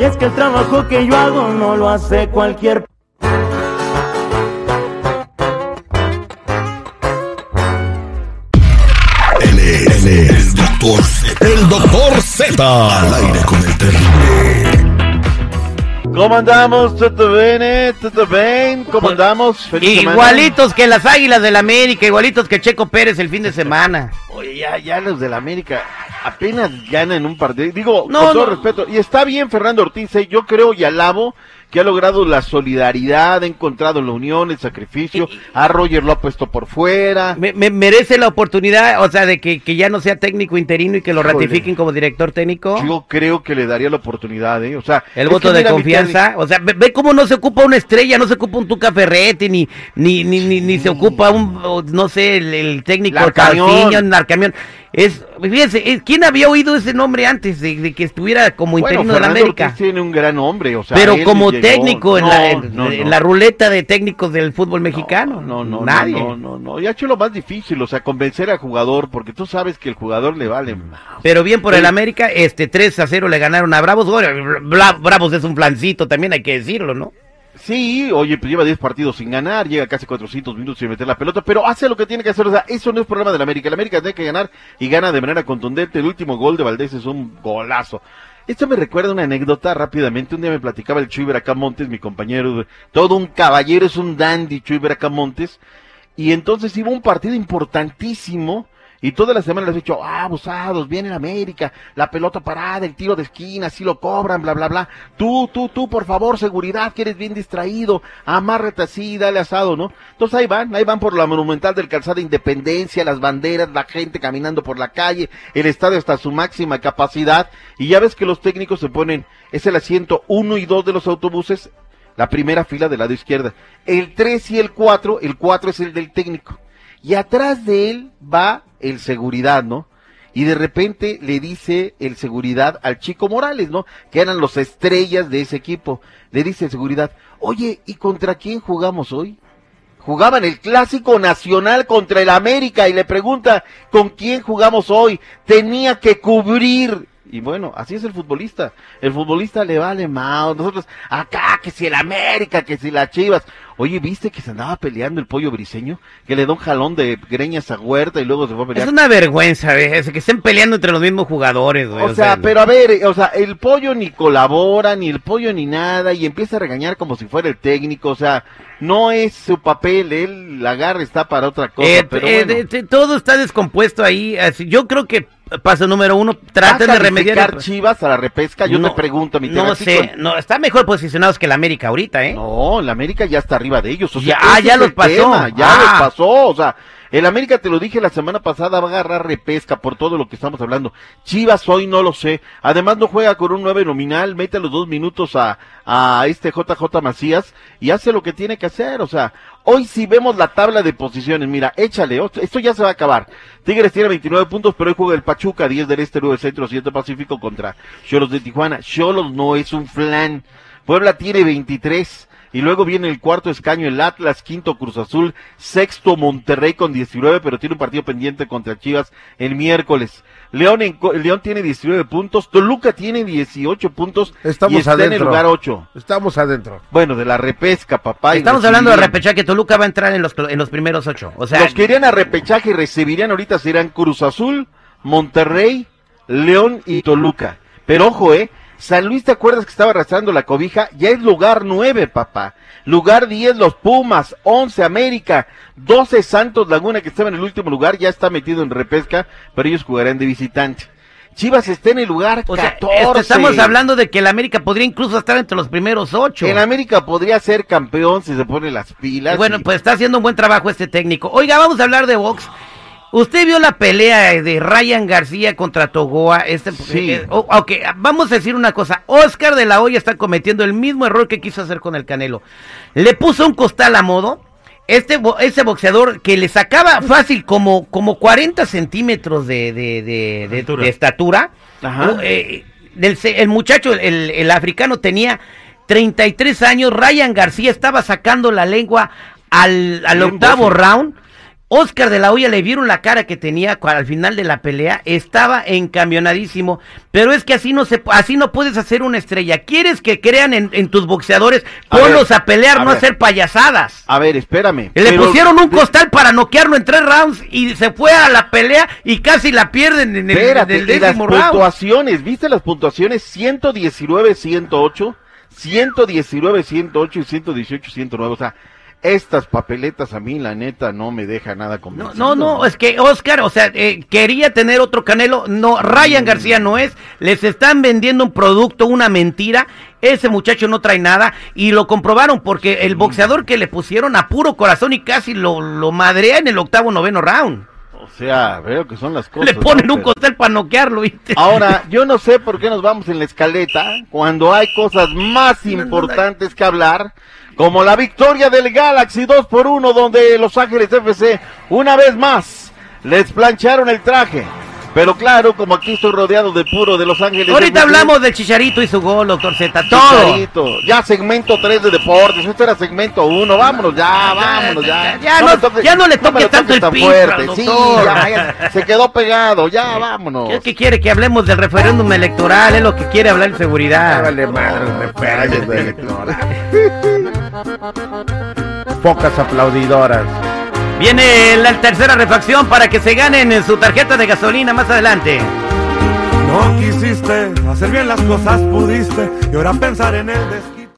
Y es que el trabajo que yo hago no lo hace cualquier Él es, él es el doctor Z. El doctor Z. Al aire con el terrible. ¿Cómo andamos? ¿Todo bien? ¿Todo bien? ¿Cómo andamos? Feliz semana. Igualitos que las Águilas del América, igualitos que Checo Pérez el fin de semana. Oye, ya, ya los del América apenas ganan un partido. Digo, No, con todo no. respeto. Y está bien Fernando Ortiz, ¿eh? yo creo y alabo que ha logrado la solidaridad, ha encontrado la unión, el sacrificio. A Roger lo ha puesto por fuera. Me, me- merece la oportunidad, o sea, de que, que ya no sea técnico interino y que lo Híjole. ratifiquen como director técnico. Yo creo que le daría la oportunidad, ¿eh? O sea, El voto de confianza, o sea, ve, ve cómo no se ocupa una estrella, no se ocupa un Tuca Ferretti, ni, ni, ni, ni, ni se ocupa un, no sé, el, el técnico Larcamión. Calciño, Narcamión. Es, fíjense, es- ¿quién había oído ese nombre antes de, de que estuviera como Bueno, interino de la América? Ortiz tiene un gran hombre, o sea, Pero como técnico en, No, la, en- no, en no. la ruleta de técnicos del fútbol mexicano. No, no, no, nadie. no, no, no. Y ha hecho lo más difícil, o sea, convencer al jugador, porque tú sabes que el jugador le vale. más. Pero bien por Sí. el América, este 3 a 0 le ganaron a Bravos. Bueno, Bra- Bravos es un flancito, también hay que decirlo, ¿no? Sí, oye, pues lleva 10 partidos sin ganar, llega casi 400 minutos sin meter la pelota, pero hace lo que tiene que hacer, o sea, eso no es problema del América. El América tiene que ganar y gana de manera contundente. El último gol de Valdés es un golazo. Esto me recuerda una anécdota rápidamente. Un día me platicaba el Chuy Montes, mi compañero, todo un caballero, es un dandy Chuy Montes. Y entonces iba un partido importantísimo. Y toda la semana les he dicho, ah, abusados, viene el América, la pelota parada, el tiro de esquina, así lo cobran, bla, bla, bla. Tú, tú, tú, por favor, seguridad, que eres bien distraído, amárrate así, dale asado, ¿no? Entonces ahí van, ahí van por la monumental del calzado de Independencia, las banderas, la gente caminando por la calle, el estadio hasta su máxima capacidad. Y ya ves que los técnicos se ponen, es el asiento uno y dos de los autobuses, la primera fila del lado izquierdo. El 3 y el 4, el 4 es el del técnico. Y atrás de él va el seguridad, ¿no? Y de repente le dice el seguridad al chico Morales, ¿no? Que eran los estrellas de ese equipo. Le dice el seguridad, oye, ¿y contra quién jugamos hoy? Jugaban el clásico nacional contra el América y le pregunta, ¿con quién jugamos hoy? Tenía que cubrir. Y bueno, así es el futbolista. El futbolista le vale más. Nosotros, acá, que si el América, que si las Chivas. Oye, ¿viste que se andaba peleando el pollo briseño? Que le da un jalón de greñas a Huerta y luego se fue a pelear. Es una vergüenza, ¿ves? que estén peleando entre los mismos jugadores, güey. O sea, pero a ver, eh, o sea, el pollo ni colabora, ni el pollo ni nada, y empieza a regañar como si fuera el técnico, o sea, no es su papel, él la agarra está para otra cosa, Eh, pero eh, bueno. todo está descompuesto ahí. así, yo creo que paso número uno, traten ¿Va a de remediar. Chivas a la repesca? Yo No, te pregunto, mi No sé, no, está mejor posicionados que el América ahorita, ¿eh? No, el América ya está arriba de ellos. O sea, Ya, ese ya los pasó. tema, ya Ah. los pasó. O sea, el América, te lo dije la semana pasada, va a agarrar repesca por todo lo que estamos hablando. Chivas hoy no lo sé. Además no juega con un 9 nominal, mete los dos minutos a, a este JJ Macías y hace lo que tiene que hacer. O sea, hoy si vemos la tabla de posiciones, mira, échale, esto ya se va a acabar. Tigres tiene 29 puntos, pero hoy juega el Pachuca, 10 del Este, 9 del Centro, 7 Pacífico contra Cholos de Tijuana. Cholos no es un flan. Puebla tiene 23. Y luego viene el cuarto escaño el Atlas, quinto Cruz Azul, sexto Monterrey con 19, pero tiene un partido pendiente contra Chivas el miércoles. León, en, León tiene 19 puntos, Toluca tiene 18 puntos Estamos y está en adentro. el lugar 8. Estamos adentro. Bueno, de la repesca, papá. Estamos hablando de repechaje, Toluca va a entrar en los, en los primeros ocho. O sea, Los que irían a repechaje y recibirían ahorita serán Cruz Azul, Monterrey, León y Toluca. Pero ojo, eh, San Luis, ¿te acuerdas que estaba arrastrando la cobija? Ya es lugar 9, papá. Lugar 10, los Pumas, 11, América, 12, Santos Laguna, que estaba en el último lugar, ya está metido en repesca, pero ellos jugarán de visitante. Chivas está en el lugar o sea, 14. este, estamos hablando de que el América podría incluso estar entre los primeros ocho. En América podría ser campeón si se pone las pilas. Y bueno, y- pues está haciendo un buen trabajo este técnico. Oiga, vamos a hablar de box. ¿Usted vio la pelea de Ryan García contra Togoa? Este, Sí. eh, oh, ok, vamos a decir una cosa. Oscar de la Hoya está cometiendo el mismo error que quiso hacer con el Canelo. Le puso un costal a modo. Este, ese boxeador que le sacaba fácil como, como 40 centímetros de, de, de- estatura. Ajá. Oh, eh, del se- el muchacho, el, el africano tenía 33 años. Ryan García estaba sacando la lengua al, al octavo round. Oscar de la Hoya le vieron la cara que tenía al final de la pelea, estaba encamionadísimo, pero es que así no se así no puedes hacer una estrella. ¿Quieres que crean en, en tus boxeadores? A Ponlos ver, a pelear, a no ver. hacer payasadas. A ver, espérame. Le pero- pusieron un costal para noquearlo en tres rounds y se fue a la pelea y casi la pierden en el, Espérate, en el y las décimo round. puntuaciones, ¿viste las puntuaciones? 119, 108, 119, 108 y 118, 109. O sea, estas papeletas a mí, la neta, no me deja nada No, convencido. no, no, es que Oscar, o sea, eh, quería tener otro Canelo, no, Ryan García no es, les están vendiendo un producto, una mentira, ese muchacho no trae nada y lo comprobaron porque el boxeador que le pusieron a puro corazón y casi lo, lo madrea en el octavo, noveno round. O sea, veo que son las cosas. Le ponen ¿no? un Pero- costal para noquearlo, ¿viste? Ahora, yo no sé por qué nos vamos en la escaleta cuando hay cosas más importantes que hablar, como la victoria del Galaxy 2 por 1 donde Los Ángeles FC una vez más les plancharon el traje. Pero claro, como aquí estoy rodeado de puro de Los Ángeles Ahorita hablamos del Chicharito y su gol, doctor Z, todo. Chicharito, Ya segmento 3 de deportes, este era segmento 1, vámonos ya, vámonos ya. Ya no- ya no le me toque lo tanto toques el tan fuerte. Sí, ya, se quedó pegado, ya, vámonos. ¿Qué, qué quiere que hablemos del referéndum electoral? Es lo que quiere hablar en seguridad. Vale madre, el referéndum electoral. Pocas aplaudidoras. Viene la tercera refacción para que se ganen en su tarjeta de gasolina más adelante. No quisiste hacer bien las cosas, pudiste y ahora pensar en el destino.